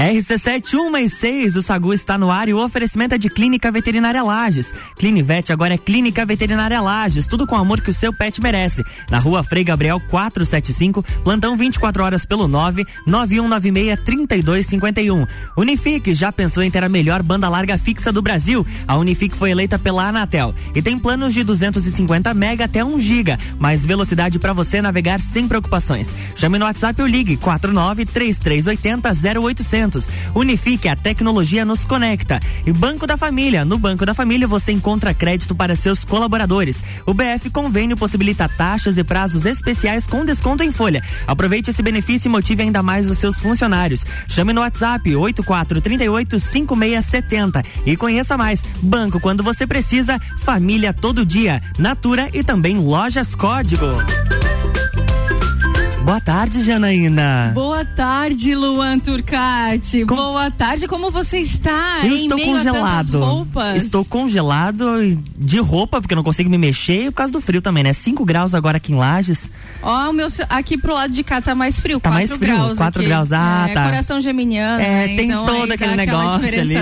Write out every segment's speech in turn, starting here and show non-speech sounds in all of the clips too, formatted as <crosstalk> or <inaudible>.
RC7166, o Sagu está no ar e o oferecimento é de Clínica Veterinária Lages. Clinivet agora é Clínica Veterinária Lages, tudo com o amor que o seu pet merece. Na rua Frei Gabriel 475, plantão 24 horas pelo 9 9196 3251. Unifique, já pensou em ter a melhor banda larga fixa do Brasil? A Unifique foi eleita pela Anatel e tem planos de 250 mega até 1 giga, mais velocidade para você navegar sem preocupações. Chame no WhatsApp ou ligue 49 3380 0800 Unifique, a tecnologia nos conecta. E Banco da Família. No Banco da Família você encontra crédito para seus colaboradores. O BF Convênio possibilita taxas e prazos especiais com desconto em folha. Aproveite esse benefício e motive ainda mais os seus funcionários. Chame no WhatsApp 84385670 e conheça mais. Banco quando você precisa, família todo dia. Natura e também Lojas Código. Boa tarde, Janaína. Boa tarde, Luan Turcati. Com... Boa tarde, como você está? Eu estou congelado. Estou congelado de roupa, porque eu não consigo me mexer, e por causa do frio também, né? 5 graus agora aqui em Lages. Ó, oh, meu aqui pro lado de cá tá mais frio, tá mais frio, graus 4 graus, ah, é, tá. Coração geminiano, É, né? tem então, todo aquele negócio ali.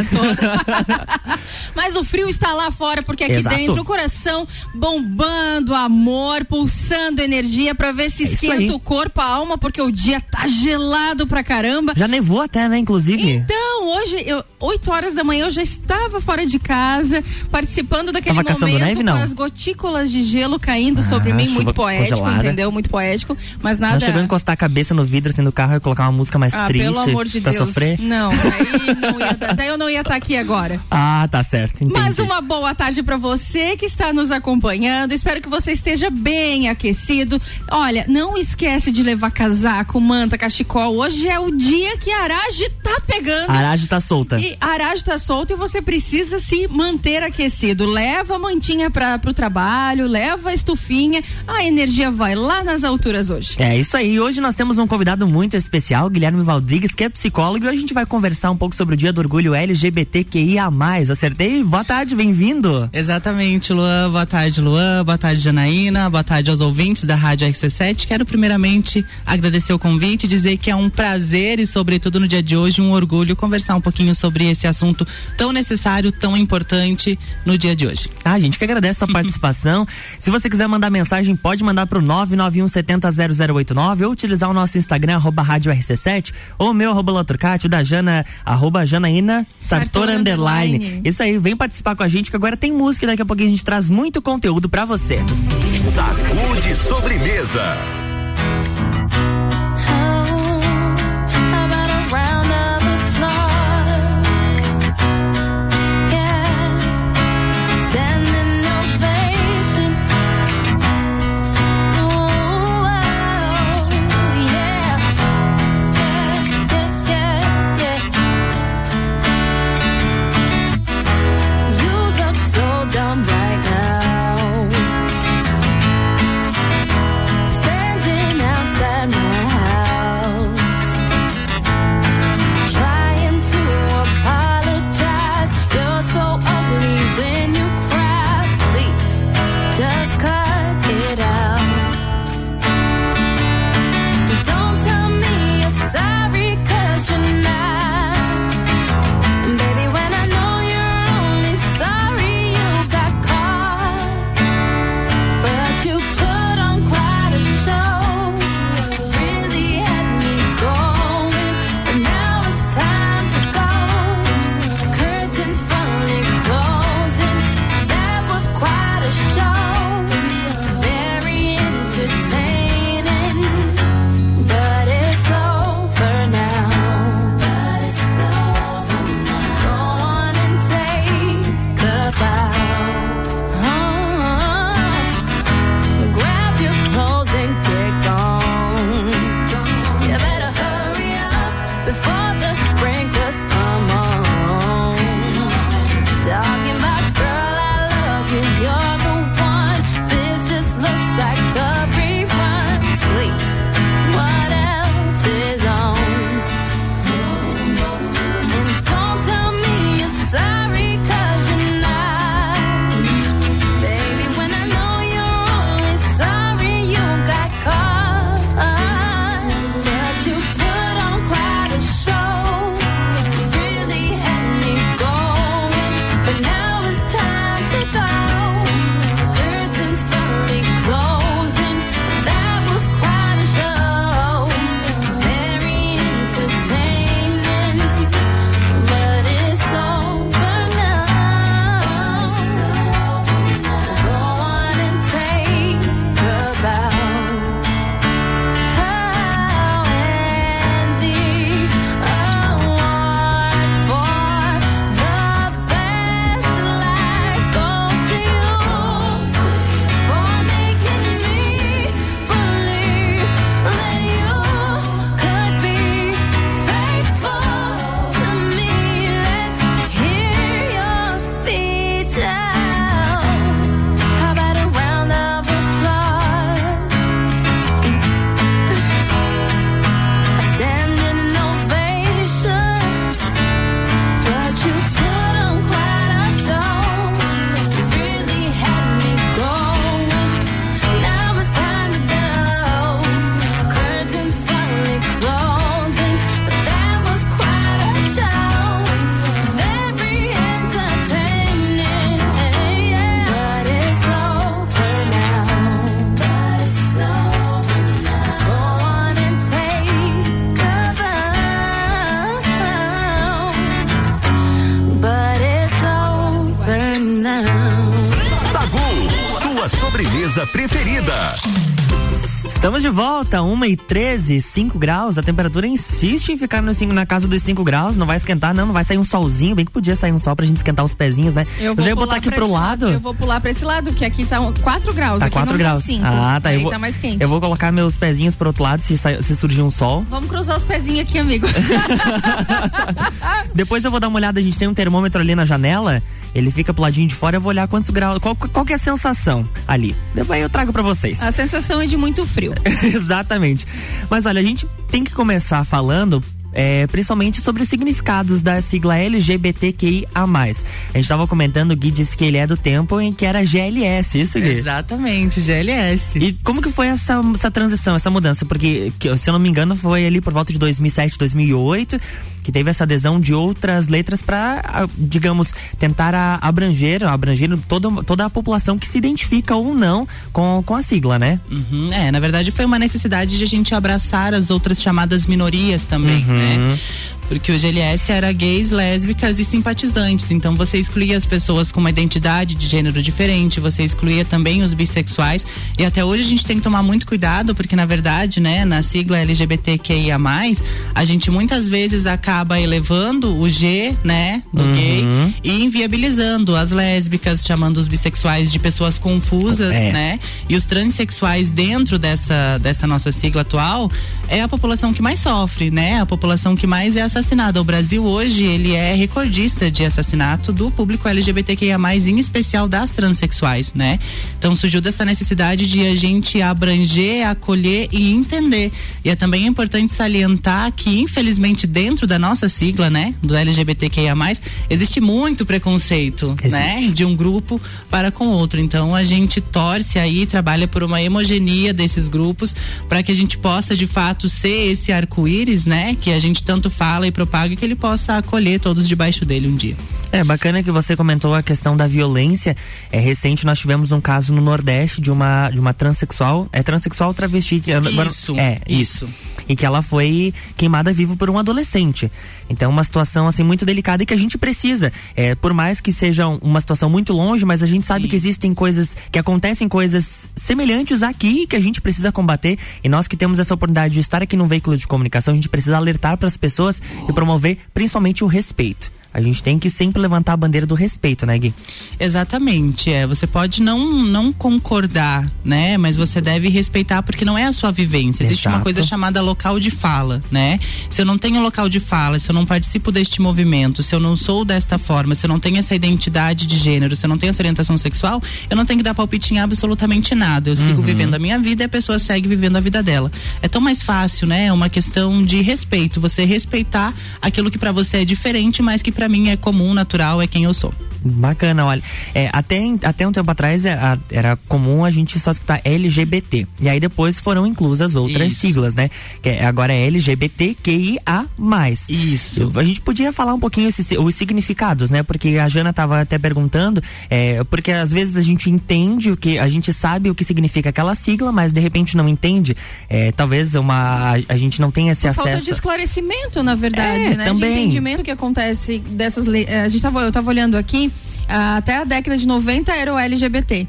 <laughs> Mas o frio está lá fora, porque aqui Exato. dentro o coração bombando amor, pulsando energia para ver se é esquenta o corpo, a alma, porque o dia tá gelado pra caramba. Já nevou até, né, inclusive? Então, hoje, eu, 8 horas da manhã, eu já estava fora de casa, participando daquele Tava momento neve, com as gotículas de gelo caindo ah, sobre mim, muito poético, congelada. entendeu? Muito poético, mas nada. Não chegou a encostar a cabeça no vidro assim do carro e colocar uma música mais ah, triste pelo amor de pra Deus. sofrer? Não, <laughs> daí, não ia, daí eu não ia estar aqui agora. Ah, tá certo. Entendi. Mas uma boa tarde para você que está nos acompanhando. Espero que você esteja bem aquecido. Olha, não esquece de levar casaco, manta, cachecol. Hoje é o dia que a Arage tá pegando. A Arage tá solta. E a Arage tá solta e você precisa se manter aquecido. Leva a mantinha para pro trabalho, leva a estufinha. A energia vai lá nas alturas hoje. É isso aí. Hoje nós temos um convidado muito especial, Guilherme Valdrigues, que é psicólogo, e hoje a gente vai conversar um pouco sobre o Dia do Orgulho LGBTQIA+. Acertei? Boa tarde, bem-vindo. Exatamente, Luan. Boa tarde, Luan. Boa tarde, Janaína. Boa tarde aos ouvintes da Rádio RC7. Quero primeiramente agradecer o convite e dizer que é um prazer e, sobretudo, no dia de hoje, um orgulho conversar um pouquinho sobre esse assunto tão necessário, tão importante no dia de hoje. Ah, a gente que agradece a sua <laughs> participação. Se você quiser mandar mensagem, pode mandar pro 991700089 ou utilizar o nosso Instagram, arroba Rádio RC7, ou o meu, arroba Laturcati, o da Jana, arroba Janaína Sartor Underline. Isso aí, vem participar com a gente que agora tem música e daqui a pouquinho a gente traz muito conteúdo para você. Sacude sobremesa. Sobremesa preferida. Estamos de volta, 1 e 13, 5 graus. A temperatura insiste em ficar no na casa dos 5 graus. Não vai esquentar, não. Não vai sair um solzinho. Bem que podia sair um sol pra gente esquentar os pezinhos, né? Eu, vou já ia botar aqui pro lado. lado. Eu vou pular pra esse lado, que aqui tá 4 graus. Tá aqui 4 não graus. Tá. Ah, tá. Aí Eu vou, tá mais quente. eu vou colocar meus pezinhos pro outro lado se, se surgir um sol. Vamos cruzar os pezinhos aqui, amigo. <laughs> Depois eu vou dar uma olhada, a gente tem um termômetro ali na janela, ele fica pro ladinho de fora, eu vou olhar quantos graus, qual, qual que é a sensação ali. Depois eu trago pra vocês. A sensação é de muito frio. <laughs> Exatamente. Mas olha, a gente tem que começar falando é, principalmente sobre os significados da sigla LGBTQIA+. A gente estava comentando, o Gui disse que ele é do tempo em que era GLS, isso Gui? Exatamente, GLS. E como que foi essa, essa transição, essa mudança? Porque, que, se eu não me engano, foi ali por volta de 2007, 2008, que teve essa adesão de outras letras para, digamos, tentar a- abranger, abranger toda, toda a população que se identifica ou não com, com a sigla, né? Uhum, é, na verdade foi uma necessidade de a gente abraçar as outras chamadas minorias também, Uhum. né? Porque o GLS era gays, lésbicas e simpatizantes. Então você excluía as pessoas com uma identidade de gênero diferente, você excluía também os bissexuais. E até hoje a gente tem que tomar muito cuidado, porque na verdade, né, na sigla LGBTQIA, a gente muitas vezes acaba elevando o G, né, do Uhum. gay e inviabilizando as lésbicas, chamando os bissexuais de pessoas confusas, É. né? E os transexuais dentro dessa, dessa nossa sigla atual é a população que mais sofre, né? A população que mais é assassinada. O Brasil hoje, ele é recordista de assassinato do público LGBTQIA+, em especial das transexuais, né? Então surgiu dessa necessidade de a gente abranger, acolher e entender. E é também importante salientar que, infelizmente, dentro da nossa sigla, né, do LGBTQIA+, existe muito preconceito, né? Existe. de um grupo para com outro. Então a gente torce aí, trabalha por uma hemogenia desses grupos para que a gente possa de fato ser esse arco-íris, né? Que a gente tanto fala e propaga que ele possa acolher todos debaixo dele um dia. É bacana que você comentou a questão da violência. É recente nós tivemos um caso no Nordeste de uma de uma transexual, é transexual travesti que agora- Isso, é isso. E que ela foi queimada viva por um adolescente. Então uma situação assim muito delicada e que a gente precisa. É, por mais que seja uma situação muito longe, mas a gente sabe Sim. que existem coisas que acontecem coisas semelhantes aqui que a gente precisa combater. E nós que temos essa oportunidade de estar aqui num veículo de comunicação, a gente precisa alertar para as pessoas e promover principalmente o respeito. A gente tem que sempre levantar a bandeira do respeito, né, Gui? Exatamente, é. Você pode não não concordar, né? Mas você deve respeitar porque não é a sua vivência. Existe uma Exato. coisa chamada local de fala, né? Se eu não tenho local de fala, se eu não participo deste movimento, se eu não sou desta forma, se eu não tenho essa identidade de gênero, se eu não tenho essa orientação sexual, eu não tenho que dar palpite em absolutamente nada. Eu sigo vivendo a minha vida e a pessoa segue vivendo a vida dela. É tão mais fácil, né? É uma questão de respeito. Você respeitar aquilo que pra você é diferente, mas que pra mim é comum, natural, é quem eu sou. Bacana, olha. É, até, até um tempo atrás era, era comum a gente só escutar LGBT. E aí depois foram inclusas outras Isso. siglas, né? Que é- agora é LGBTQIA. Isso. A gente podia falar um pouquinho esses, os significados, né? Porque a Jana tava até perguntando, é, porque às vezes a gente entende o que, a gente sabe o que significa aquela sigla, mas de repente não entende. É, talvez uma, a, a gente não tenha esse Por falta acesso. de esclarecimento, na verdade, É, né? também. De entendimento que acontece dessas leis. A gente tava, eu tava olhando aqui, até a década de 90 era o LGBT,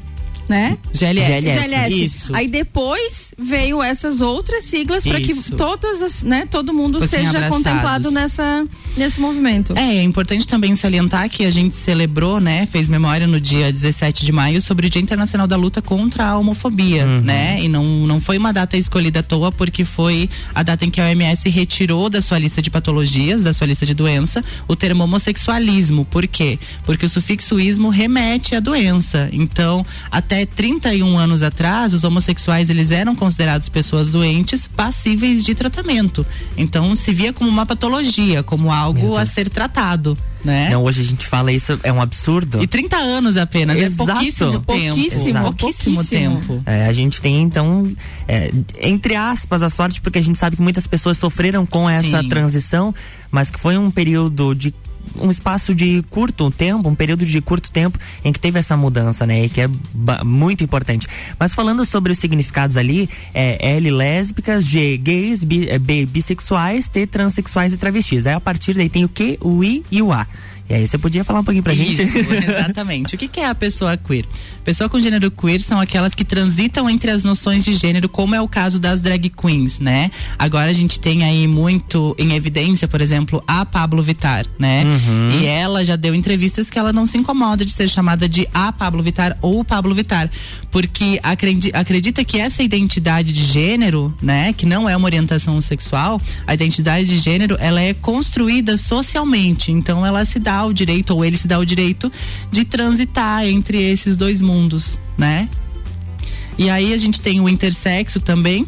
né? GLS. GLS. Isso. Aí depois veio essas outras siglas para que todas as, né, todo mundo Fossem seja abraçados. contemplado nessa nesse movimento. É, é importante também salientar que a gente celebrou, né, fez memória no dia 17 de maio sobre o Dia Internacional da Luta contra a Homofobia, né? E não, não foi uma data escolhida à toa porque foi a data em que a OMS retirou da sua lista de patologias, da sua lista de doença, o termo homossexualismo. Por quê? Porque o sufixo ismo remete à doença. Então, até 31 anos atrás, os homossexuais eles eram considerados pessoas doentes passíveis de tratamento. Então, se via como uma patologia, como algo a ser tratado, né? Não, hoje a gente fala isso, é um absurdo. E 30 anos apenas, Exato. é pouquíssimo tempo. Pouquíssimo, pouquíssimo pouquíssimo. tempo. É, a gente tem, então, é, entre aspas, a sorte, porque a gente sabe que muitas pessoas sofreram com essa Sim. transição, mas que foi um período de. Um espaço de curto tempo, um período de curto tempo em que teve essa mudança, né? E que é muito importante. Mas falando sobre os significados ali, é L lésbicas, G gays, B, é, B bissexuais, T transexuais e travestis. Aí a partir daí tem o Q, o I e o A. E aí você podia falar um pouquinho pra Isso, gente? exatamente. o que, que é a pessoa queer? Pessoa com gênero queer são aquelas que transitam entre as noções de gênero, como é o caso das drag queens, né? Agora a gente tem aí muito em evidência, por exemplo, a Pablo Vittar, né? Uhum. E ela já deu entrevistas que ela não se incomoda de ser chamada de a Pablo Vittar ou Pablo Vittar, porque acredi- acredita que essa identidade de gênero, né, que não é uma orientação sexual, a identidade de gênero, ela é construída socialmente, então ela se dá o direito ou ele se dá o direito de transitar entre esses dois mundos, né? E aí a gente tem o intersexo também,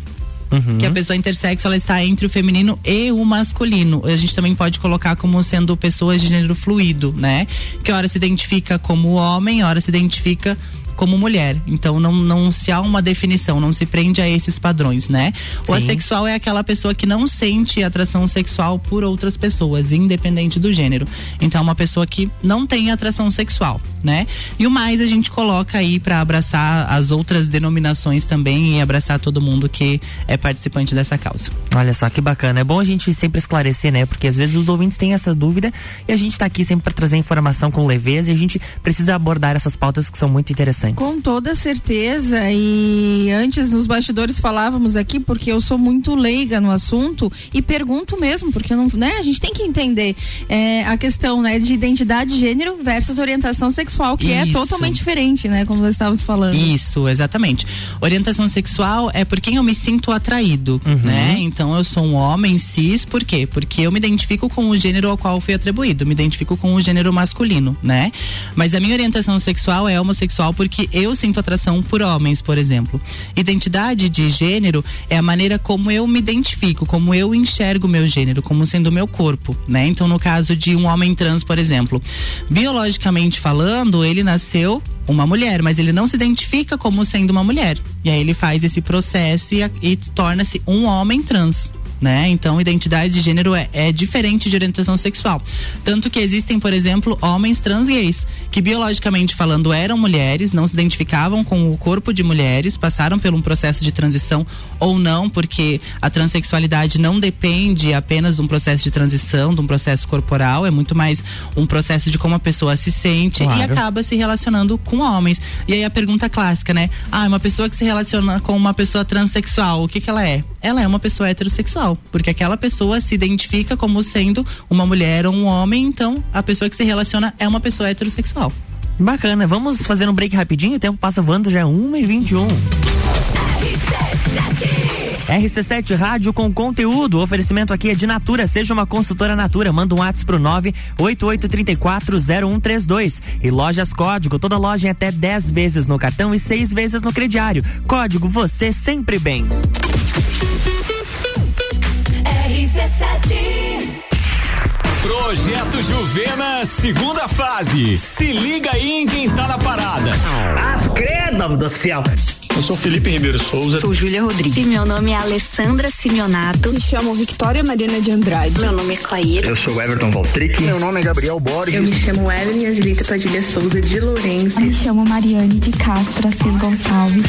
Uhum. que a pessoa intersexo ela está entre o feminino e o masculino. A gente também pode colocar como sendo pessoas de gênero fluido, né? Que hora se identifica como homem, hora se identifica como mulher. Então não, não se há uma definição, não se prende a esses padrões, né? O Sim. assexual é aquela pessoa que não sente atração sexual por outras pessoas, independente do gênero. Então é uma pessoa que não tem atração sexual, né? E o mais a gente coloca aí para abraçar as outras denominações também e abraçar todo mundo que é participante dessa causa. Olha só que bacana. É bom a gente sempre esclarecer, né? Porque às vezes os ouvintes têm essa dúvida e a gente tá aqui sempre para trazer informação com leveza e a gente precisa abordar essas pautas que são muito interessantes. Com toda certeza, e antes nos bastidores falávamos aqui, porque eu sou muito leiga no assunto e pergunto mesmo, porque não, né, a gente tem que entender é, a questão né, de identidade de gênero versus orientação sexual, que é Isso. totalmente diferente, né? Como nós estávamos falando. Isso, exatamente. Orientação sexual é por quem eu me sinto atraído, né? Então eu sou um homem cis, por quê? Porque eu me identifico com o gênero ao qual fui atribuído, me identifico com o gênero masculino, né? Mas a minha orientação sexual é homossexual porque eu sinto atração por homens, por exemplo. Identidade de gênero é a maneira como eu me identifico, como eu enxergo meu gênero, como sendo o meu corpo, né? Então no caso de um homem trans, por exemplo, biologicamente falando, ele nasceu uma mulher, mas ele não se identifica como sendo uma mulher. E aí ele faz esse processo e, e torna-se um homem trans. Né? Então, identidade de gênero é, é diferente de orientação sexual. Tanto que existem, por exemplo, homens trans gays, que biologicamente falando eram mulheres, não se identificavam com o corpo de mulheres, passaram por um processo de transição ou não, porque a transexualidade não depende apenas de um processo de transição, de um processo corporal, é muito mais um processo de como a pessoa se sente e Claro. acaba acaba se relacionando com homens. E aí a pergunta clássica, né? Ah, uma pessoa que se relaciona com uma pessoa transexual, o que que ela é? Ela é uma pessoa heterossexual, porque aquela pessoa se identifica como sendo uma mulher ou um homem, então a pessoa que se relaciona é uma pessoa heterossexual. Bacana. Vamos fazer um break rapidinho? O tempo passa voando, já é 1 e 21 RC7 Rádio com conteúdo. O oferecimento aqui é de Natura. Seja uma consultora Natura. Manda um WhatsApp pro 988340132. E lojas Código. Toda loja em até 10 vezes no cartão e 6 vezes no crediário. Código Você Sempre Bem. Projeto Juvena, segunda fase. Se liga aí em quem tá na parada. As credo do céu. Eu sou Felipe Ribeiro Souza. Sou Júlia Rodrigues. Meu nome é Alessandra Simeonato. Me chamo Victoria Mariana de Andrade. Meu nome é Clair. Eu sou Everton Valtric. Meu nome é Gabriel Borges. Eu me chamo Evelyn Angelita Padilha Souza de Lourenço. Eu me chamo Mariane de Castro Assis Gonçalves.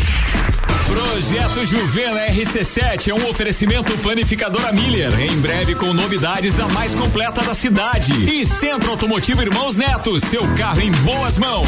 Projeto Juvena RC7 é um oferecimento panificadora Miller. Em breve com novidades a mais completa da cidade. E Centro Automotivo Irmãos Neto, seu carro em boas mãos.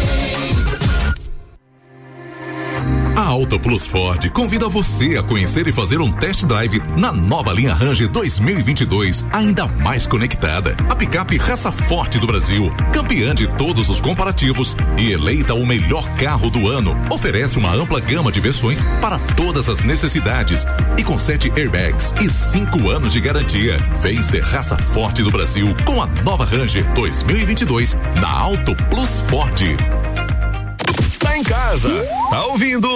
A Auto Plus Ford convida você a conhecer e fazer um test drive na nova linha Ranger 2022, ainda mais conectada. A picape raça forte do Brasil, campeã de todos os comparativos e eleita o melhor carro do ano, oferece uma ampla gama de versões para todas as necessidades e com sete airbags e cinco anos de garantia. Vem ser raça forte do Brasil com a nova Ranger 2022 na Auto Plus Ford. Em casa, tá ouvindo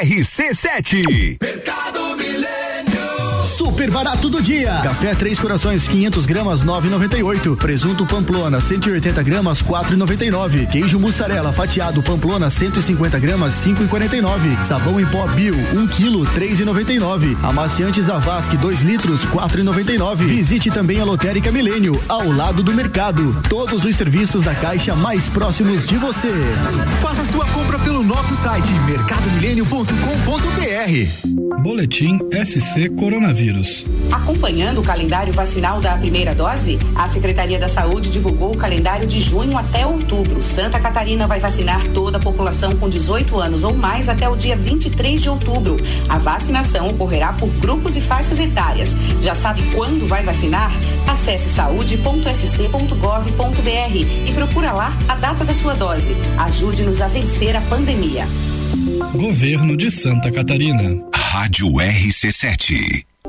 RC7. Mercado Milênio. Super barato do dia. Café Três Corações 500 gramas 9,98. Presunto Pamplona 180 gramas 4,99. Queijo mussarela fatiado Pamplona 150 gramas 5,49. Sabão em pó Bio 1 quilo 3,99. Amaciante Zavasque 2 litros 4,99. Visite também a Lotérica Milênio ao lado do mercado. Todos os serviços da Caixa mais próximos de você. Faça sua compra pelo nosso site mercadomilênio.com.br. Boletim SC Coronavírus. Acompanhando o calendário vacinal da primeira dose, a Secretaria da Saúde divulgou o calendário de junho até outubro. Santa Catarina vai vacinar toda a população com 18 anos ou mais até o dia 23 de outubro. A vacinação ocorrerá por grupos e faixas etárias. Já sabe quando vai vacinar? Acesse saude.sc.gov.br e procura lá a data da sua dose. Ajude-nos a vencer a pandemia. Governo de Santa Catarina. Rádio RC7.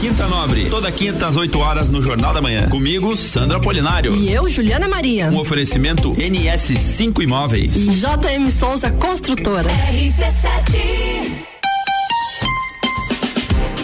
Quinta Nobre, toda quinta às 8 horas no Jornal da Manhã. Comigo, Sandra Polinário. E eu, Juliana Maria. Um oferecimento NS5 Imóveis. E JM Souza Construtora. RC7.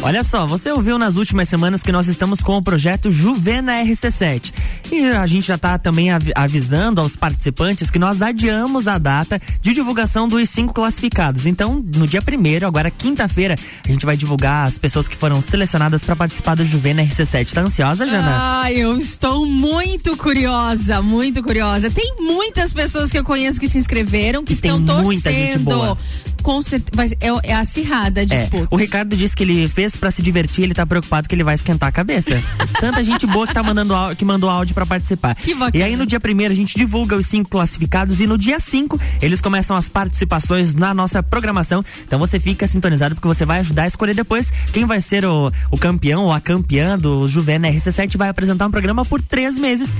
Olha só, você ouviu nas últimas semanas que nós estamos com o projeto Juvena RC7. E a gente já está também avisando aos participantes que nós adiamos a data de divulgação dos cinco classificados. Então, no dia primeiro, agora quinta-feira, a gente vai divulgar as pessoas que foram selecionadas para participar do Juvena RC7. Tá ansiosa, Jana? Ah, eu estou muito curiosa, muito curiosa. Tem muitas pessoas que eu conheço que se inscreveram, que e estão tem torcendo. Muita gente boa com certeza. É, é acirrada a disputa. É, o Ricardo disse que ele fez para se divertir, ele tá preocupado que ele vai esquentar a cabeça. <laughs> Tanta gente boa que tá mandando que mandou áudio para participar. Que bacana. E aí no dia primeiro a gente divulga os cinco classificados e no dia 5 eles começam as participações na nossa programação. Então você fica sintonizado porque você vai ajudar a escolher depois quem vai ser o, o campeão ou a campeã do Juvena RC7 vai apresentar um programa por três meses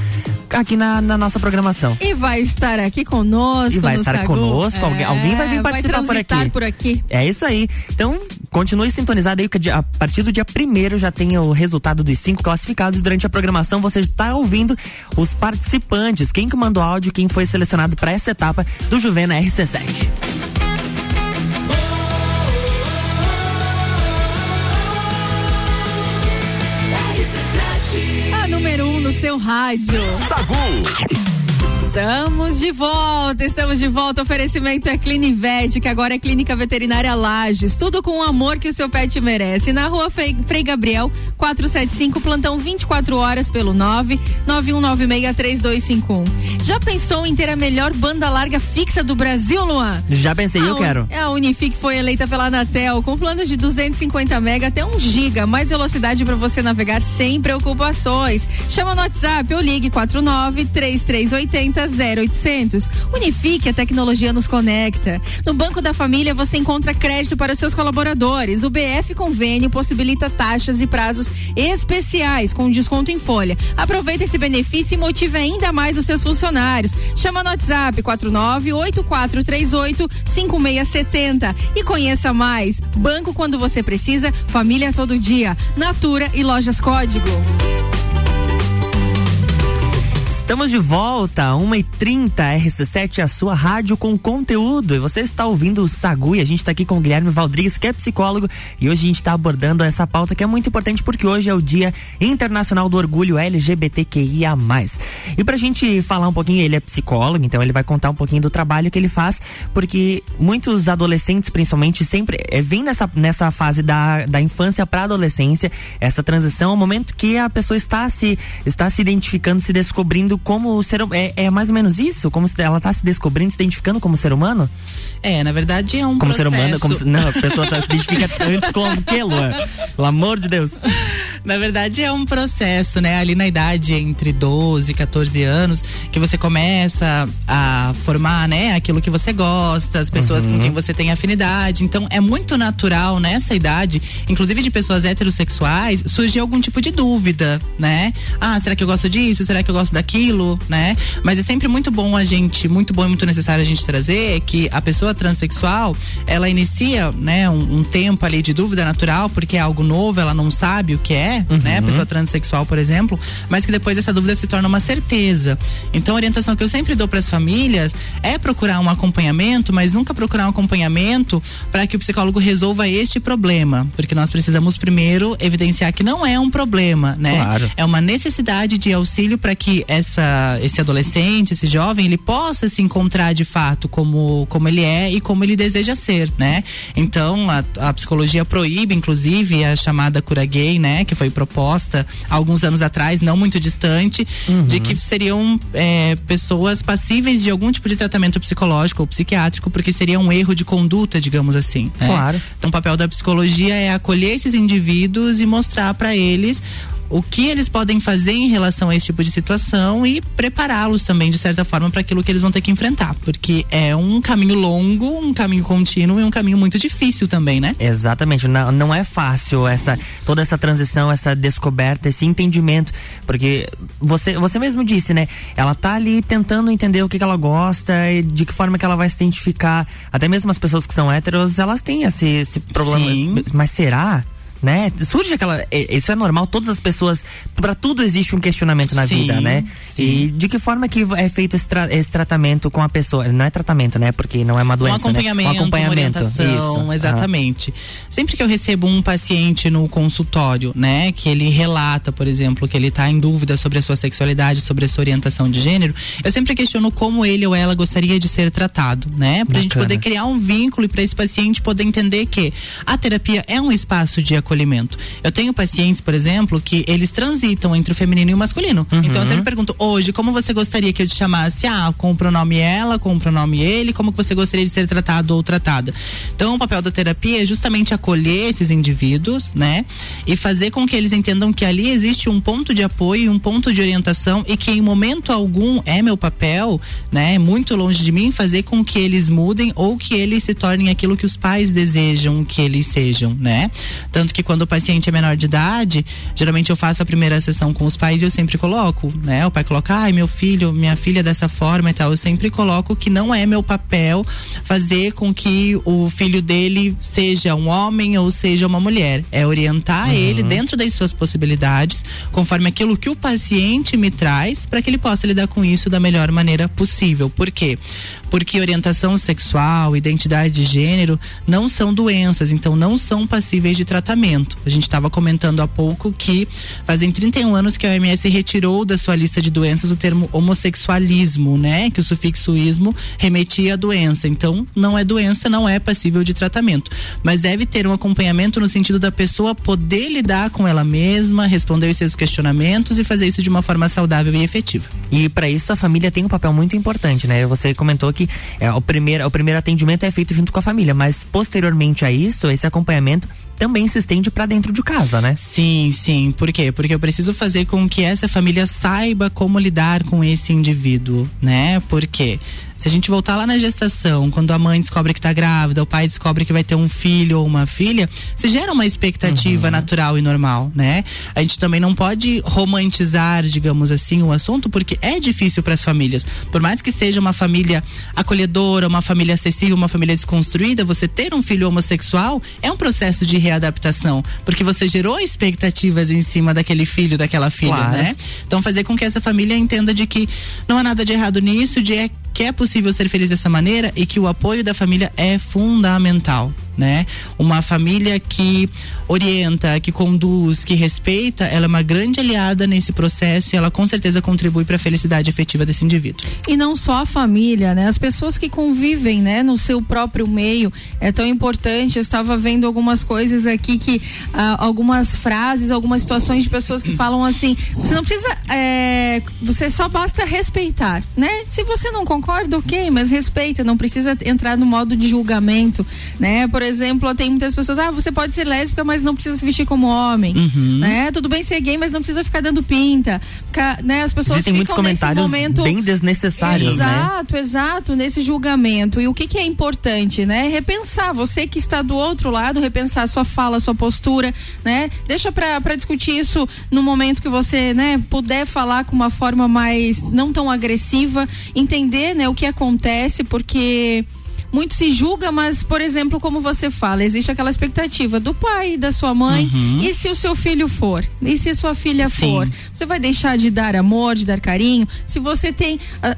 aqui na, na nossa programação. E vai estar aqui conosco. E vai estar Sagu. conosco. É, alguém, alguém vai vir participar vai por aqui. Por aqui. É isso aí. Então, continue sintonizado aí, que a partir do dia primeiro já tem o resultado dos cinco classificados. Durante a programação, você está ouvindo os participantes. Quem que mandou áudio, quem foi selecionado para essa etapa do Juvena RC7. A número um no seu rádio. Sagu. Estamos de volta, estamos de volta. Oferecimento é Clinivete, que agora é Clínica Veterinária Lages. Tudo com o amor que o seu pet merece. Na rua Frei, Gabriel, 475, plantão 24 horas pelo 991963251. Já pensou em ter a melhor banda larga fixa do Brasil, Luan? Já pensei, a eu quero. A Unifique foi eleita pela Anatel com planos de 250 mega até 1 giga, mais velocidade para você navegar sem preocupações. Chama no WhatsApp ou ligue 49 3380 0800. Unifique, a tecnologia nos conecta. No Banco da Família você encontra crédito para seus colaboradores. O BF Convênio possibilita taxas e prazos especiais com desconto em folha. Aproveite esse benefício e motive ainda mais os seus funcionários. Chama no WhatsApp 498438 5670 e conheça mais. Banco quando você precisa, família todo dia. Natura e Lojas Código. Estamos de volta, 1h30, RC7, a sua rádio com conteúdo. E você está ouvindo o Sagu e a gente está aqui com o Guilherme Valdrigues, que é psicólogo. E hoje a gente está abordando essa pauta que é muito importante porque hoje é o Dia Internacional do Orgulho LGBTQIA. E pra gente falar um pouquinho, ele é psicólogo, então ele vai contar um pouquinho do trabalho que ele faz, porque muitos adolescentes, principalmente, sempre é, vem nessa, nessa fase da, da infância para adolescência, essa transição, é o momento que a pessoa está se, está se identificando, se descobrindo como ser é, é mais ou menos isso? Como se ela está se descobrindo, se identificando como ser humano? É, na verdade é um como processo. ser humano, como se, não, a pessoa tá, se identifica <laughs> antes com o que, Luan? Pelo amor de Deus. Na verdade é um processo, né? Ali na idade entre 12 e 14 anos, que você começa a formar, né? Aquilo que você gosta, as pessoas uhum. com quem você tem afinidade. Então é muito natural nessa idade, inclusive de pessoas heterossexuais, surgir algum tipo de dúvida, né? Ah, será que eu gosto disso? Será que eu gosto daquilo, né? Mas é sempre muito bom a gente, muito bom e muito necessário a gente trazer que a pessoa transexual, ela inicia, né, um, um tempo ali de dúvida natural, porque é algo novo, ela não sabe o que é, uhum. né? A pessoa transexual, por exemplo, mas que depois essa dúvida se torna uma certeza. Então, a orientação que eu sempre dou para as famílias é procurar um acompanhamento, mas nunca procurar um acompanhamento para que o psicólogo resolva este problema, porque nós precisamos primeiro evidenciar que não é um problema, né? Claro. É uma necessidade de auxílio para que essa esse adolescente, esse jovem, ele possa se encontrar de fato como como ele é e como ele deseja ser, né? Então, a, a psicologia proíbe inclusive a chamada cura gay, né, que foi proposta alguns anos atrás, não muito distante, uhum. de que seriam é, pessoas passíveis de algum tipo de tratamento psicológico ou psiquiátrico, porque seria um erro de conduta, digamos assim. Né? Claro. Então, o papel da psicologia é acolher esses indivíduos e mostrar para eles o que eles podem fazer em relação a esse tipo de situação e prepará-los também de certa forma para aquilo que eles vão ter que enfrentar, porque é um caminho longo, um caminho contínuo e um caminho muito difícil também, né? Exatamente, não, não é fácil essa toda essa transição, essa descoberta, esse entendimento, porque você você mesmo disse, né? Ela tá ali tentando entender o que, que ela gosta e de que forma que ela vai se identificar. Até mesmo as pessoas que são héteros, elas têm esse, esse problema. Sim. Mas será? Né? Surge aquela. Isso é normal, todas as pessoas. para tudo existe um questionamento na Sim, vida, né? sim. E de que forma que é feito esse, tra- esse tratamento com a pessoa? Não é tratamento, né? Porque não é uma doença. um acompanhamento, né? Um acompanhamento. Isso. exatamente. Sempre que eu recebo um paciente no consultório, né, que ele relata, por exemplo, que ele está em dúvida sobre a sua sexualidade, sobre a sua orientação de gênero, eu sempre questiono como ele ou ela gostaria de ser tratado, né, pra gente Bacana. poder criar um vínculo e para esse paciente poder entender que a terapia é um espaço de acolhimento. Eu tenho pacientes, por exemplo, que eles transitam entre o feminino e o masculino. Uhum. Então eu sempre pergunto, hoje, como você gostaria que eu te chamasse? Ah, com o pronome ela, com o pronome ele, como que você gostaria de ser tratado ou tratada? Então o papel da terapia é justamente acolher esses indivíduos, né? E fazer com que eles entendam que ali existe um ponto de apoio, um ponto de orientação e que em momento algum é meu papel, né? Muito longe de mim, fazer com que eles mudem ou que eles se tornem aquilo que os pais desejam que eles sejam, né? Tanto que quando o paciente é menor de idade, geralmente eu faço a primeira sessão com os pais e eu sempre coloco, né? O pai coloca, ai, meu filho, minha filha dessa forma e tal. Eu sempre coloco que não é meu papel fazer com que o filho dele seja um homem ou seja uma mulher. É orientar ele dentro das suas possibilidades, conforme aquilo que o paciente me traz, para que ele possa lidar com isso da melhor maneira possível. Por quê? Porque orientação sexual, identidade de gênero não são doenças, então não são passíveis de tratamento. A gente estava comentando há pouco que fazem 31 anos que a OMS retirou da sua lista de doenças o termo homossexualismo, né? Que o sufixo ismo remetia à doença. Então, não é doença, não é passível de tratamento. Mas deve ter um acompanhamento no sentido da pessoa poder lidar com ela mesma, responder os seus questionamentos e fazer isso de uma forma saudável e efetiva. E para isso a família tem um papel muito importante, né? Você comentou que é, o, primeiro, o primeiro atendimento é feito junto com a família, mas posteriormente a isso, esse acompanhamento também se estende para dentro de casa, né? Sim, sim. Por quê? Porque eu preciso fazer com que essa família saiba como lidar com esse indivíduo, né? Porque se a gente voltar lá na gestação, quando a mãe descobre que tá grávida, o pai descobre que vai ter um filho ou uma filha, se gera uma expectativa natural e normal, né? A gente também não pode romantizar, digamos assim, o assunto, porque é difícil para as famílias. Por mais que seja uma família acolhedora, uma família acessível, uma família desconstruída, você ter um filho homossexual é um processo de readaptação, porque você gerou expectativas em cima daquele filho, daquela filha, Claro. né? Então fazer com que essa família entenda de que não há nada de errado nisso, de é, que é possível ser feliz dessa maneira e que o apoio da família é fundamental, né? Uma família que orienta, que conduz, que respeita, ela é uma grande aliada nesse processo e ela com certeza contribui para a felicidade efetiva desse indivíduo. E não só a família, né? As pessoas que convivem, né, no seu próprio meio é tão importante. Eu estava vendo algumas coisas aqui que ah, algumas frases, algumas situações de pessoas que falam assim: você não precisa, é, você só basta respeitar, né? Se você não concorda, ok, mas respeita, não precisa entrar no modo de julgamento, né? Por exemplo, tem muitas pessoas, ah, você pode ser lésbica, mas não precisa se vestir como homem, Uhum. né? Tudo bem ser gay, mas não precisa ficar dando pinta, Ficar, né? As pessoas Existem muitos comentários momento bem desnecessários, né? Exato, exato, nesse julgamento. E o que, que é importante, né? Repensar, você que está do outro lado, repensar a sua fala, a sua postura, né? Deixa pra, pra discutir isso no momento que você, né, puder falar com uma forma mais não tão agressiva, entender, né, o que acontece, porque muito se julga, mas, por exemplo, como você fala, existe aquela expectativa do pai, da sua mãe, Uhum. e se o seu filho for? E se a sua filha Sim. for? Você vai deixar de dar amor, de dar carinho? Se você tem. ah,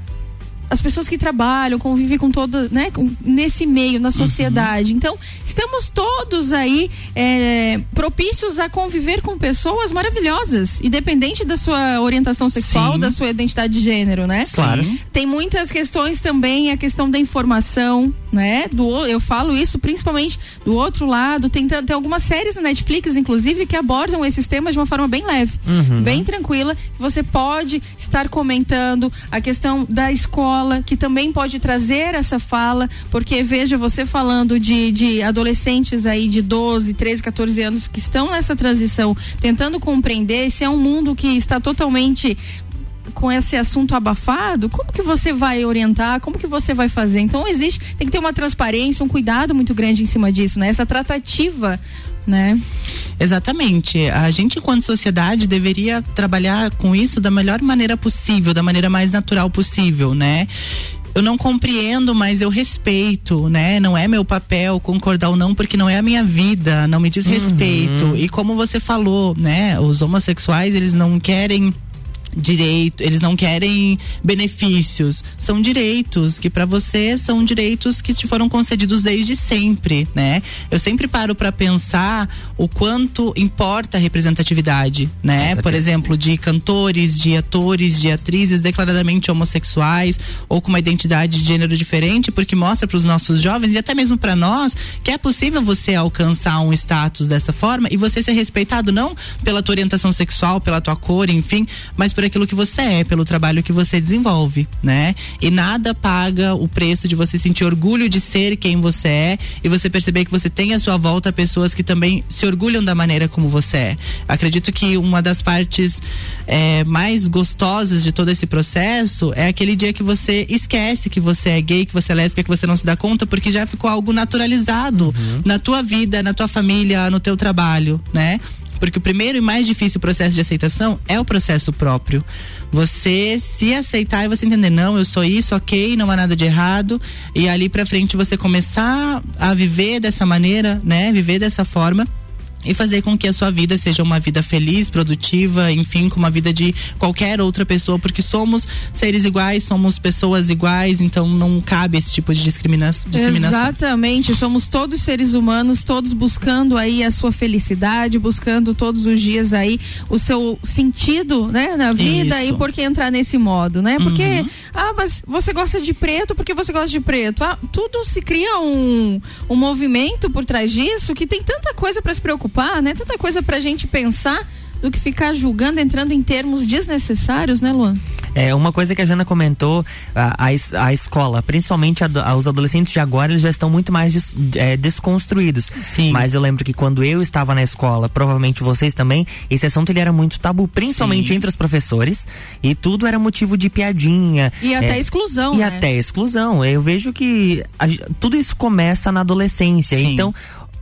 as pessoas que trabalham, convivem com todas, né, com- nesse meio, na sociedade. Então, estamos todos aí é, propícios a conviver com pessoas maravilhosas, independente da sua orientação sexual, Sim. da sua identidade de gênero, né? Claro. Tem muitas questões também, a questão da informação, né? Do, eu falo isso principalmente do outro lado. Tem, tem algumas séries na Netflix, inclusive, que abordam esses temas de uma forma bem leve, Uhum. bem tranquila. Você pode estar comentando a questão da escola, que também pode trazer essa fala, porque veja você falando de, de adolescentes aí de 12, 13, 14 anos que estão nessa transição, tentando compreender. Esse é um mundo que está totalmente com esse assunto abafado, como que você vai orientar, como que você vai fazer? Então existe, tem que ter uma transparência, um cuidado muito grande em cima disso, né? Essa tratativa, né? Exatamente. A gente, enquanto sociedade, deveria trabalhar com isso da melhor maneira possível, da maneira mais natural possível, né? eu não compreendo, mas eu respeito, né? Não é meu papel concordar ou não, porque não é a minha vida, não me diz Uhum. respeito. E como você falou, né? Os homossexuais, eles não querem direito, eles não querem benefícios, são direitos que para você são direitos que te foram concedidos desde sempre, né? Eu sempre paro para pensar o quanto importa a representatividade, né? Por exemplo, de cantores, de atores, de atrizes declaradamente homossexuais ou com uma identidade de gênero diferente, porque mostra para os nossos jovens e até mesmo para nós que é possível você alcançar um status dessa forma e você ser respeitado não pela tua orientação sexual, pela tua cor, enfim, mas por aquilo que você é, pelo trabalho que você desenvolve, né? E nada paga o preço de você sentir orgulho de ser quem você é e você perceber que você tem à sua volta pessoas que também se orgulham da maneira como você é. Acredito que uma das partes é, mais gostosas de todo esse processo é aquele dia que você esquece que você é gay, que você é lésbica, que você não se dá conta, porque já ficou algo naturalizado na tua vida, na tua família, no teu trabalho, né? Porque o primeiro e mais difícil processo de aceitação é o processo próprio. Você se aceitar e você entender, não, eu sou isso, ok, não há nada de errado. E ali pra frente você começar a viver dessa maneira, né? Viver dessa forma e fazer com que a sua vida seja uma vida feliz, produtiva, enfim, como a vida de qualquer outra pessoa, porque somos seres iguais, somos pessoas iguais, então não cabe esse tipo de discrimina discriminação. Exatamente, somos todos seres humanos, todos buscando aí a sua felicidade, buscando todos os dias aí o seu sentido, né, na vida Isso. e por que entrar nesse modo, né? Porque, Uhum. ah, mas você gosta de preto porque você gosta de preto. Ah, tudo se cria um, um movimento por trás disso que tem tanta coisa para se preocupar, né? Tanta coisa pra gente pensar do que ficar julgando, entrando em termos desnecessários, né, Luan? É, uma coisa que a Jana comentou, a, a, a escola, principalmente a os adolescentes de agora, eles já estão muito mais des- é, desconstruídos. Sim. Mas eu lembro que quando eu estava na escola, provavelmente vocês também, esse assunto ele era muito tabu, principalmente Sim. entre os professores, e tudo era motivo de piadinha. E até é, exclusão, E né? até exclusão. Eu vejo que a tudo isso começa na adolescência. Então,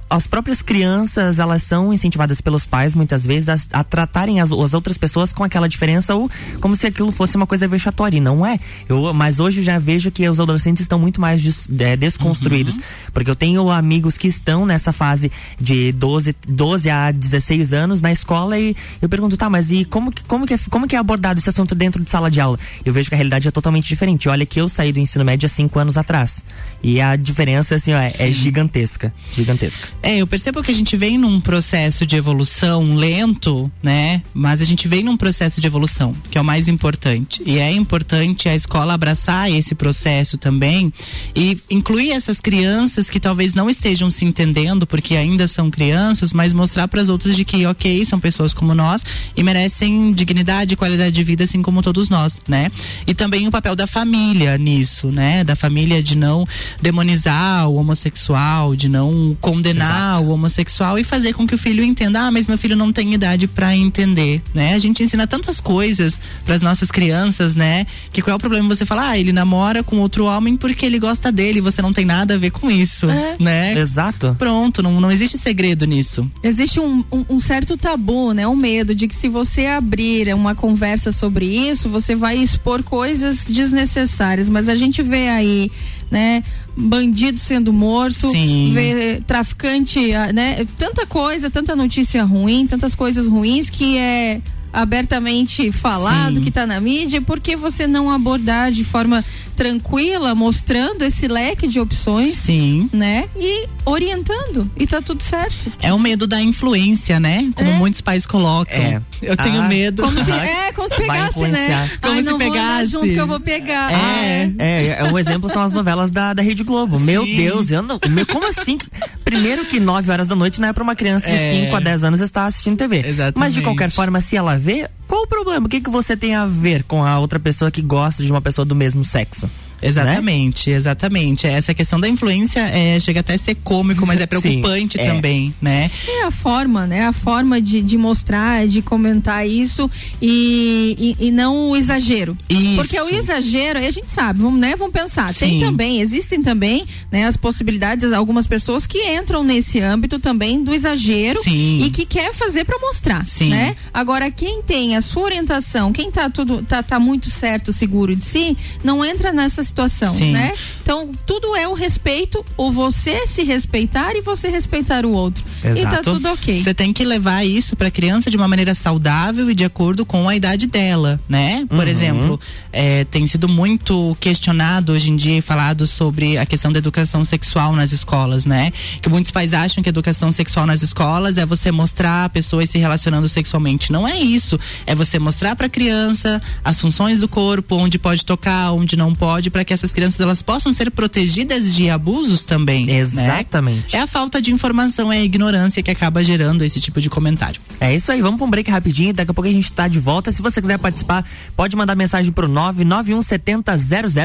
as próprias crianças, elas são incentivadas pelos pais, muitas vezes, a, a tratarem as, as outras pessoas com aquela diferença ou como se aquilo fosse uma coisa vexatória. E não é. Eu, mas hoje eu já vejo que os adolescentes estão muito mais des- é, desconstruídos. Porque eu tenho amigos que estão nessa fase de 12, 12 a 16 anos na escola e eu pergunto, tá, mas e como que, como que, é, como que é abordado esse assunto dentro de sala de aula? Eu vejo que a realidade é totalmente diferente. Olha que eu saí do ensino médio há cinco anos atrás. E a diferença, assim, ó, é, é gigantesca. Gigantesca. É, eu percebo que a gente vem num processo de evolução lento, né? Mas a gente vem num processo de evolução, que é o mais importante. E é importante a escola abraçar esse processo também e incluir essas crianças que talvez não estejam se entendendo, porque ainda são crianças, mas mostrar para as outras de que, ok, são pessoas como nós e merecem dignidade e qualidade de vida, assim como todos nós, né? E também o papel da família nisso, né? Da família de não demonizar o homossexual, de não condenar o homossexual e fazer com que o filho entenda, ah, mas meu filho não tem idade para entender, né? A gente ensina tantas coisas para as nossas crianças, né? Que qual é o problema você falar, ah, ele namora com outro homem porque ele gosta dele, e você não tem nada a ver com isso, né? Exato. Pronto, não, não existe segredo nisso. Existe um, um- um certo tabu, né? Um medo de que se você abrir uma conversa sobre isso, você vai expor coisas desnecessárias. Mas a gente vê aí, né? Bandido sendo morto, vê traficante, ah, né? Tanta coisa, tanta notícia ruim, tantas coisas ruins que é abertamente falado, Sim. que tá na mídia, por que você não abordar de forma tranquila, mostrando esse leque de opções, Sim. né? E orientando, e tá tudo certo. É o medo da influência, né? Como muitos pais colocam. É. Eu tenho Ah. medo. Como se, <laughs> é, como se pegasse, né? Como Ai, se não vou andar pegasse. junto que eu vou pegar. Ah, É, é, é, um exemplo são as novelas da, da Rede Globo. Meu Sim. Deus, eu não, meu, como assim? Primeiro que 9 horas da noite não é pra uma criança de É. 5 a 10 anos estar assistindo TV. Exatamente. Mas de qualquer forma, se ela vê, qual o problema? O que, que você tem a ver com a outra pessoa que gosta de uma pessoa do mesmo sexo? Exatamente, exatamente. Essa questão da influência é, chega até a ser cômico, mas é <laughs> preocupante Sim, é. também, né? É a forma, né? A forma de, de mostrar, de comentar isso e, e, e não o exagero. Isso. Porque o exagero, aí a gente sabe, vamos, né? Vamos pensar. Tem Sim. também, existem também, né, as possibilidades, algumas pessoas que entram nesse âmbito também do exagero Sim. e que quer fazer pra mostrar, Sim. né? Agora, quem tem a sua orientação, quem tá tudo, tá, tá muito certo, seguro de si, não entra nessa situação, Sim. né? Então, tudo é o respeito, ou você se respeitar e você respeitar o outro. E tá tudo ok. Você tem que levar isso pra criança de uma maneira saudável e de acordo com a idade dela, né? Por Uhum. exemplo, é, tem sido muito questionado hoje em dia e falado sobre a questão da educação sexual nas escolas, né? Que muitos pais acham que educação sexual nas escolas é você mostrar pessoas se relacionando sexualmente. Não é isso. É você mostrar pra criança as funções do corpo, onde pode tocar, onde não pode, para que essas crianças elas possam ser protegidas de abusos também. né? Exatamente. É a falta de informação, é a ignorância que acaba gerando esse tipo de comentário. É isso aí, vamos pra um break rapidinho, daqui a pouco a gente tá de volta. Se você quiser participar, pode mandar mensagem pro 99170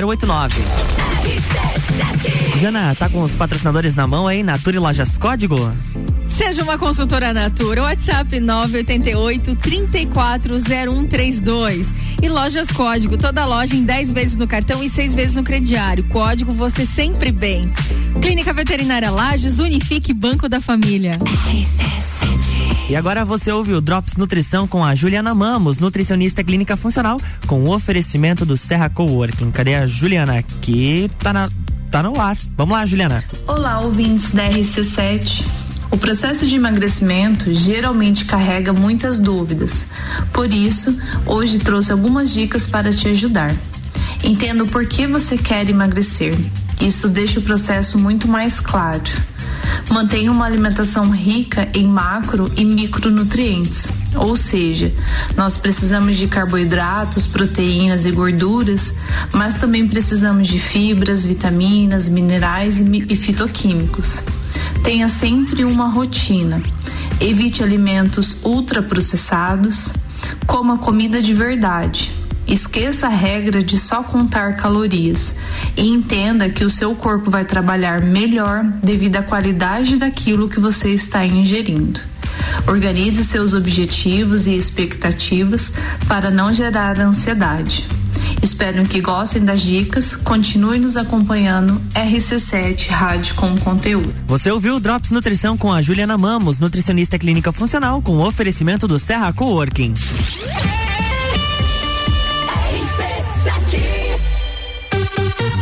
0089. Jana, tá com os patrocinadores na mão aí, Natura e Lojas Código? Seja uma consultora Natura, WhatsApp 988 340132 e Lojas Código, toda loja em 10 vezes no cartão e 6 vezes no crediário. Código você sempre bem. Clínica Veterinária Lages, Unifique Banco da Família. E agora você ouve o Drops Nutrição com a Juliana Mamos, nutricionista clínica funcional, com o oferecimento do Serra Coworking. Cadê a Juliana? Aqui tá, na, tá no ar. Vamos lá, Juliana. Olá, ouvintes da RC7. O processo de emagrecimento geralmente carrega muitas dúvidas. Por isso, hoje trouxe algumas dicas para te ajudar. Entenda o porquê você quer emagrecer. Isso deixa o processo muito mais claro. Mantenha uma alimentação rica em macro e micronutrientes, ou seja, nós precisamos de carboidratos, proteínas e gorduras, mas também precisamos de fibras, vitaminas, minerais e, mi- fitoquímicos. Tenha sempre uma rotina. Evite alimentos ultraprocessados. Coma comida de verdade. Esqueça a regra de só contar calorias e entenda que o seu corpo vai trabalhar melhor devido à qualidade daquilo que você está ingerindo. Organize seus objetivos e expectativas para não gerar ansiedade. Espero que gostem das dicas. Continue nos acompanhando. RC7 Rádio com conteúdo. Você ouviu o Drops Nutrição com a Juliana Mamos, nutricionista clínica funcional, com o oferecimento do Serra Coworking.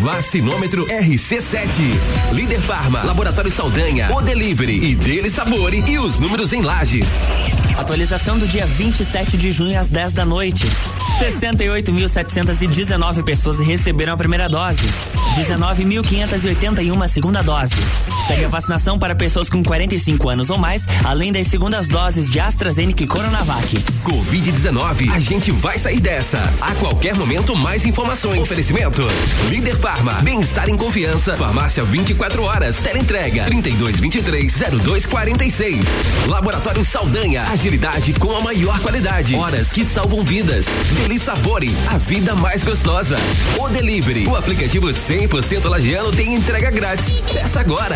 Vacinômetro RC7. Líder Farma, Laboratório Saldanha, O Delivery e Dele Sabore e os números em lajes. Atualização do dia 27 de junho às 10 da noite. 68.719 pessoas receberam a primeira dose. 19.581 a segunda dose. Segue a vacinação para pessoas com 45 anos ou mais, além das segundas doses de AstraZeneca e Coronavac. Covid-19, a gente vai sair dessa. A qualquer momento, mais informações. Oferecimento: Líder Farma, bem-estar em confiança. Farmácia 24 horas. Teleentrega 3223-0246. Laboratório Saldanha, agilidade com a maior qualidade. Horas que salvam vidas. Deli Sabore, a vida mais gostosa. O Delivery, o aplicativo 100% lagiano tem entrega grátis. Peça agora.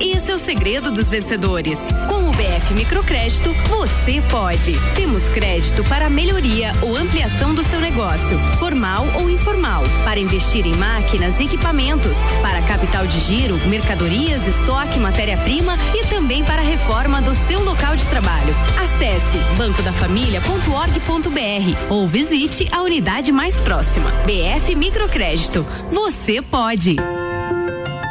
esse é o segredo dos vencedores. Com o BF Microcrédito, você pode. Temos crédito para melhoria ou ampliação do seu negócio, formal ou informal, para investir em máquinas e equipamentos, para capital de giro, mercadorias, estoque, matéria-prima e também para a reforma do seu local de trabalho. Acesse bancodafamilia.org.br ou visite a unidade mais próxima. BF Microcrédito. Você pode.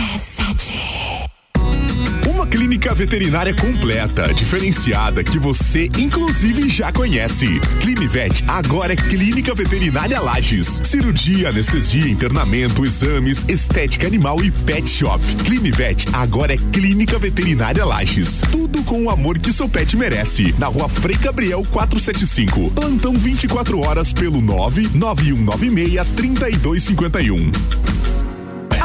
Uma clínica veterinária completa, diferenciada que você inclusive já conhece. Climivet agora é Clínica Veterinária Lages. Cirurgia, anestesia, internamento, exames, estética animal e pet shop. Climivet agora é Clínica Veterinária Lages. Tudo com o amor que seu pet merece. Na rua Frei Gabriel 475. Plantão 24 horas pelo 99196 3251.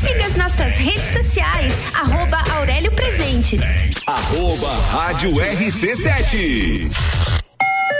Siga as nossas redes sociais, arroba Aurélio Presentes. Arroba Rádio RC7.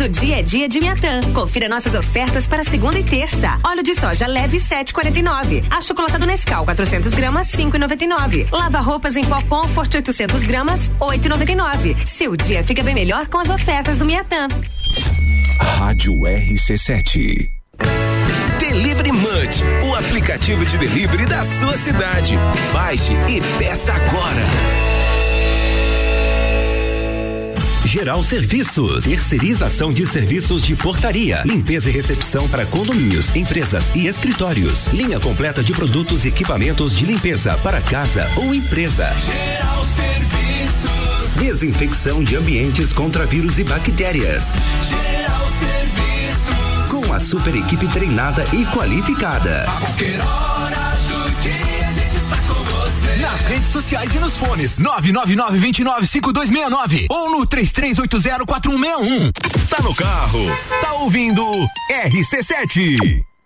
Todo dia é dia de Miatã. Confira nossas ofertas para segunda e terça. Óleo de soja leve 7,49. A chocolate Nescau 400 gramas 5,99. Lava roupas em pó Comfort 800 gramas 8,99. Seu dia fica bem melhor com as ofertas do Miatã. Rádio RC7. Delivery Munch, o aplicativo de delivery da sua cidade. Baixe e peça agora. Geral Serviços, terceirização de serviços de portaria, limpeza e recepção para condomínios, empresas e escritórios. Linha completa de produtos e equipamentos de limpeza para casa ou empresa. Geral Serviços. Desinfecção de ambientes contra vírus e bactérias. Geral Serviços. Com a super equipe treinada e qualificada. A qualquer hora do dia Nas redes sociais e nos fones 999-295269 ou no 33804161. Tá no carro, tá ouvindo RC7.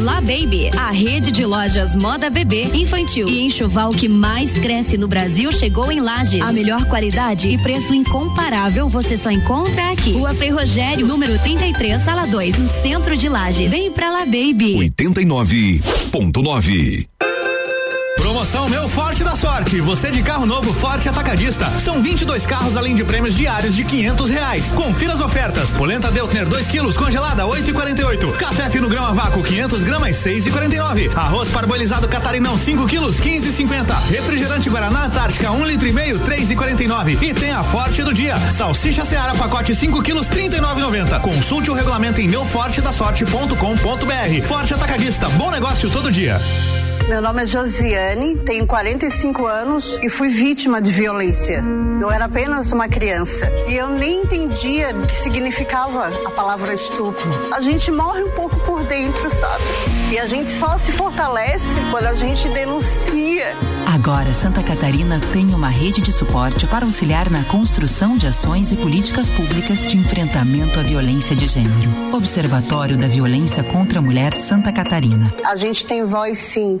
La Baby, a rede de lojas moda bebê, infantil e enxoval que mais cresce no Brasil chegou em Lages. A melhor qualidade e preço incomparável você só encontra aqui. Rua Frei Rogério, número 33, sala 2, no centro de Lages. Vem pra La Baby. 89.9. Promoção Meu Forte da Sorte. Você de carro novo Forte Atacadista. São 22 carros além de prêmios diários de 500 reais. Confira as ofertas. Polenta Deltner 2 quilos congelada 8,48. Café fino grão a vácuo 500 gramas 6,49. Arroz parbolizado catarinão 5 quilos 15,50. Refrigerante Guaraná Antártica 1 litro e meio 3,49. E tem a Forte do dia. Salsicha Seara pacote 5 quilos 39,90. Consulte o regulamento em meufortedasorte.com.br. Forte Atacadista. Bom negócio todo dia. Meu nome é Josiane, tenho 45 anos e fui vítima de violência. Eu era apenas uma criança e eu nem entendia o que significava a palavra estupro. A gente morre um pouco por dentro, sabe? E a gente só se fortalece quando a gente denuncia. Agora, Santa Catarina tem uma rede de suporte para auxiliar na construção de ações e políticas públicas de enfrentamento à violência de gênero. Observatório da Violência contra a Mulher Santa Catarina. A gente tem voz sim.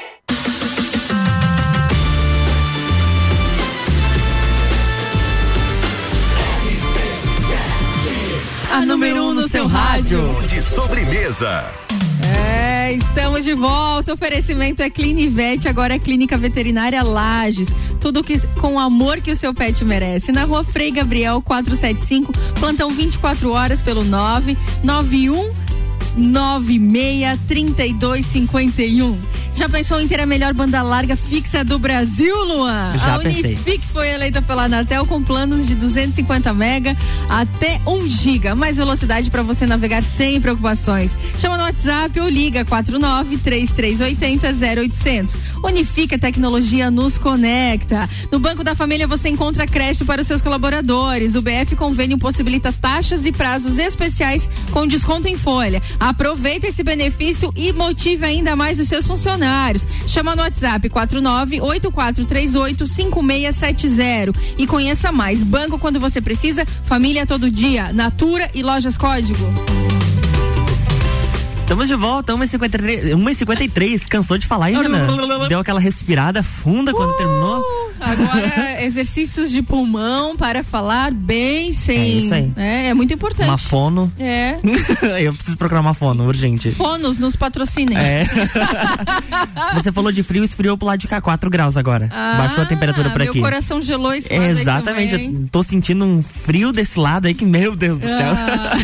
A número um no seu rádio. De sobremesa. É, estamos de volta. O oferecimento é Clinivete, agora é Clínica Veterinária Lages. Tudo que, com o amor que o seu pet merece. Na rua Frei Gabriel 475, plantão 24 horas pelo 991 96 3251. Já pensou em ter a melhor banda larga fixa do Brasil, Luan? Já a pensei. Foi eleita pela Anatel com planos de 250 mega até 1 giga. Mais velocidade para você navegar sem preocupações. Chama no WhatsApp ou liga 49 3380 0800. Unifique a tecnologia nos conecta. No Banco da Família você encontra crédito para os seus colaboradores. O BF Convênio possibilita taxas e prazos especiais com desconto em folha. Aproveite esse benefício e motive ainda mais os seus funcionários. Chama no WhatsApp 4984385670 e conheça mais. Banco quando você precisa, família todo dia, Natura e Lojas Código. Estamos de volta, 1h53. 1h53. Cansou de falar Jana? <laughs> Deu aquela respirada funda quando terminou? Agora, <laughs> exercícios de pulmão para falar bem sem. É isso aí. É, é muito importante. Uma fono. É. <laughs> Eu preciso procurar uma fono, urgente. Fonos nos patrocinem. É. <laughs> Você falou de frio, esfriou pro lado de cá, 4 graus agora. Ah, Baixou a temperatura por meu aqui. coração gelou esse lado Exatamente, eu tô sentindo um frio desse lado aí que, meu Deus do céu. Ah.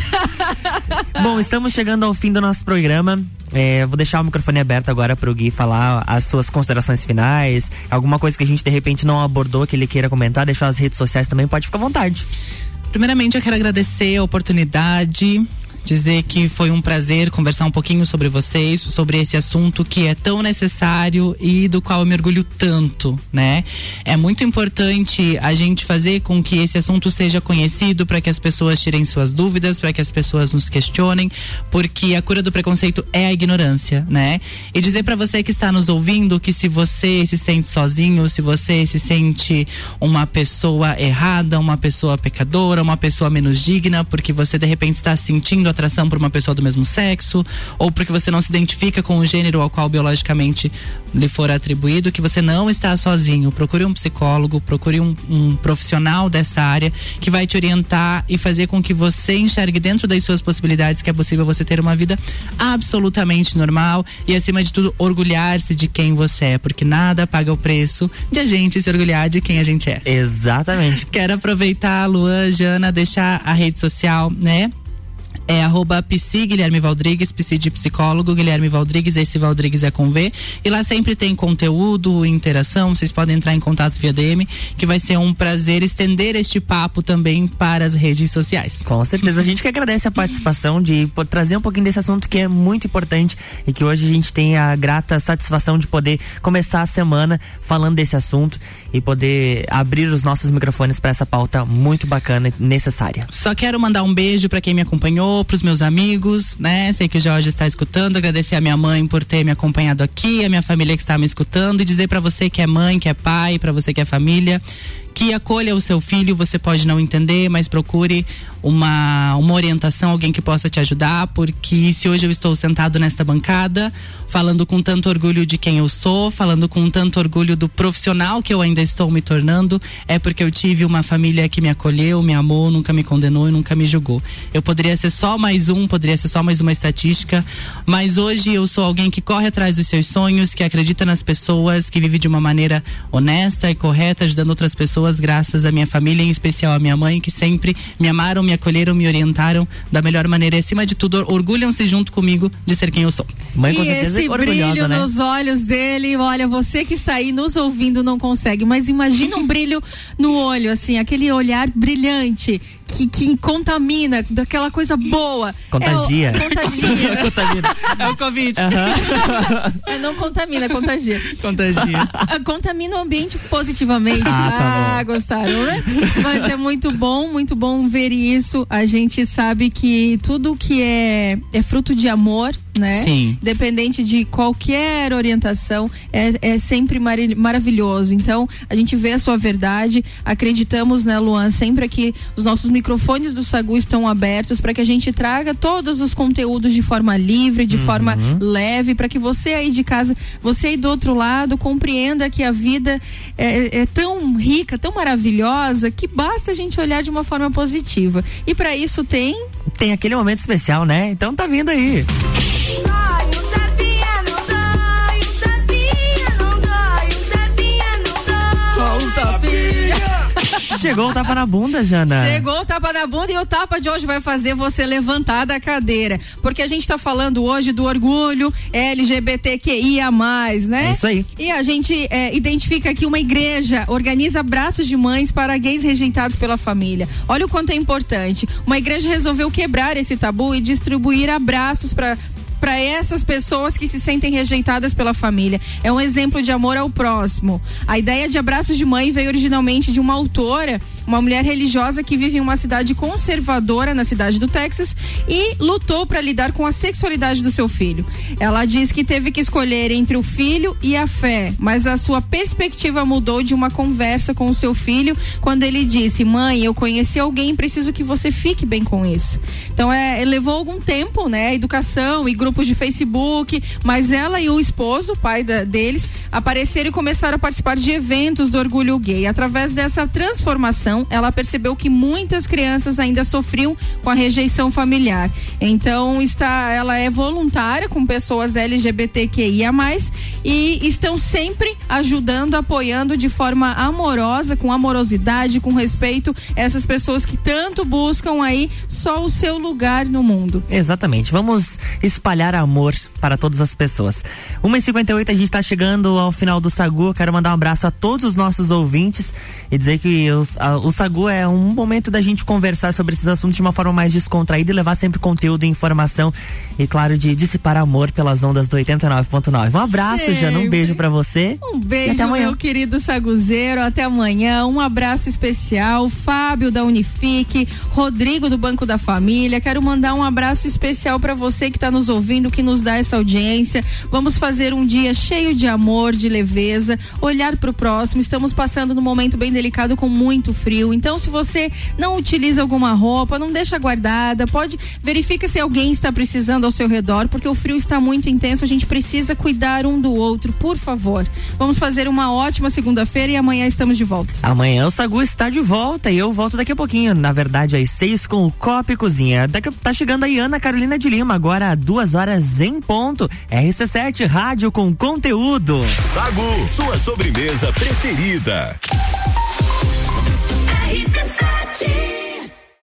Bom, estamos chegando ao fim do nosso programa. É, vou deixar o microfone aberto agora pro Gui falar as suas considerações finais, alguma coisa que a gente de repente não abordou que ele queira comentar, deixar as redes sociais também, pode ficar à vontade. Primeiramente, eu quero agradecer a oportunidade, dizer que foi um prazer conversar um pouquinho sobre vocês, sobre esse assunto que é tão necessário e do qual eu me orgulho tanto, né? É muito importante a gente fazer com que esse assunto seja conhecido para que as pessoas tirem suas dúvidas, para que as pessoas nos questionem, porque a cura do preconceito é a ignorância, né? E dizer para você que está nos ouvindo que se você se sente sozinho, se você se sente uma pessoa errada, uma pessoa pecadora, uma pessoa menos digna, porque você de repente está sentindo atração por uma pessoa do mesmo sexo, ou porque você não se identifica com o gênero ao qual biologicamente lhe for atribuído, que você não está sozinho. Procure um psicólogo, procure um, um profissional dessa área que vai te orientar e fazer com que você enxergue dentro das suas possibilidades que é possível você ter uma vida absolutamente normal e, acima de tudo, orgulhar-se de quem você é, porque nada paga o preço de a gente se orgulhar de quem a gente é. Exatamente. Quero aproveitar, Luan, Jana, deixar a rede social, né? É arroba psi Guilherme Valdrigues, psi de psicólogo, Guilherme Valdrigues, esse Valdrigues é com V. E lá sempre tem conteúdo, interação, vocês podem entrar em contato via DM, que vai ser um prazer estender este papo também para as redes sociais. Com certeza, a gente que agradece a participação de trazer um pouquinho desse assunto que é muito importante e que hoje a gente tem a grata satisfação de poder começar a semana falando desse assunto e poder abrir os nossos microfones para essa pauta muito bacana e necessária. Só quero mandar um beijo para quem me acompanhou, para os meus amigos, né? Sei que o Jorge está escutando, agradecer a minha mãe por ter me acompanhado aqui, a minha família que está me escutando e dizer para você que é mãe, que é pai, para você que é família, que acolha o seu filho, você pode não entender, mas procure uma, uma orientação, alguém que possa te ajudar, porque se hoje eu estou sentado nesta bancada, falando com tanto orgulho de quem eu sou, falando com tanto orgulho do profissional que eu ainda estou me tornando, é porque eu tive uma família que me acolheu, me amou, nunca me condenou e nunca me julgou. Eu poderia ser só mais um, poderia ser só mais uma estatística, mas hoje eu sou alguém que corre atrás dos seus sonhos, que acredita nas pessoas, que vive de uma maneira honesta e correta, ajudando outras pessoas graças à minha família, em especial à minha mãe, que sempre me amaram, me acolheram, me orientaram da melhor maneira e acima de tudo orgulham-se junto comigo de ser quem eu sou. Mãe e esse brilho né? nos olhos dele, olha, você que está aí nos ouvindo não consegue, mas imagina um brilho no olho, assim, aquele olhar brilhante que, que contamina, daquela coisa boa. Contagia. É o, contagia. <laughs> contagia. É o Covid. É, não contamina, contagia. Contagia. Ah, Contamina o ambiente positivamente. Ah, tá ah gostaram, né? Mas é muito bom, muito bom ver isso. A gente sabe que tudo que é, é fruto de amor, né? Sim. Dependente de qualquer orientação, é, é sempre mari- maravilhoso. Então, a gente vê a sua verdade, acreditamos, né, Luan, sempre que os nossos microfones do Sagu estão abertos para que a gente traga todos os conteúdos de forma livre, de forma leve, para que você aí de casa, você aí do outro lado, compreenda que a vida é, é tão rica, tão maravilhosa, que basta a gente olhar de uma forma positiva. E para isso tem Tem aquele momento especial, né? Então tá vindo aí. Chegou o tapa na bunda, Jana. Chegou o tapa na bunda e o tapa de hoje vai fazer você levantar da cadeira. Porque a gente está falando hoje do orgulho LGBTQIA, né? É isso aí. E a gente é, identifica que uma igreja organiza abraços de mães para gays rejeitados pela família. Olha o quanto é importante. Uma igreja resolveu quebrar esse tabu e distribuir abraços para para essas pessoas que se sentem rejeitadas pela família. É um exemplo de amor ao próximo. A ideia de abraços de mãe veio originalmente de uma autora, uma mulher religiosa que vive em uma cidade conservadora na cidade do Texas e lutou para lidar com a sexualidade do seu filho. Ela diz que teve que escolher entre o filho e a fé, mas a sua perspectiva mudou de uma conversa com o seu filho quando ele disse: "Mãe, eu conheci alguém, preciso que você fique bem com isso". Então é, levou algum tempo, né, educação e grupos de Facebook, mas ela e o esposo, o pai da, deles, apareceram e começaram a participar de eventos do orgulho gay. Através dessa transformação, ela percebeu que muitas crianças ainda sofriam com a rejeição familiar. Então, está, ela é voluntária com pessoas LGBTQIA+, e estão sempre ajudando, apoiando de forma amorosa, com amorosidade, com respeito, essas pessoas que tanto buscam aí só o seu lugar no mundo. Exatamente. Vamos espalhar espalhar amor para todas as pessoas. 1h58, a gente está chegando ao final do Sagu. Quero mandar um abraço a todos os nossos ouvintes e dizer que os, a, o Sagu é um momento da gente conversar sobre esses assuntos de uma forma mais descontraída e levar sempre conteúdo e informação e, claro, de dissipar amor pelas ondas do 89.9. Um abraço, sempre. Jana. Um beijo para você. Um beijo, até amanhã. meu querido Saguzeiro. Até amanhã. Um abraço especial. Fábio da Unifique, Rodrigo do Banco da Família. Quero mandar um abraço especial para você que está nos ouvindo ouvindo, que nos dá essa audiência. Vamos fazer um dia cheio de amor, de leveza, olhar para o próximo. Estamos passando num momento bem delicado com muito frio. Então, se você não utiliza alguma roupa, não deixa guardada, pode verifica se alguém está precisando ao seu redor, porque o frio está muito intenso. A gente precisa cuidar um do outro, por favor. Vamos fazer uma ótima segunda-feira e amanhã estamos de volta. Amanhã o Sagu está de volta e eu volto daqui a pouquinho. Na verdade, às seis com o Copa e Cozinha. Daqui tá chegando aí Ana Carolina de Lima, agora duas horas em ponto. RC7 Rádio com conteúdo. Sagu, sua sobremesa preferida. RC7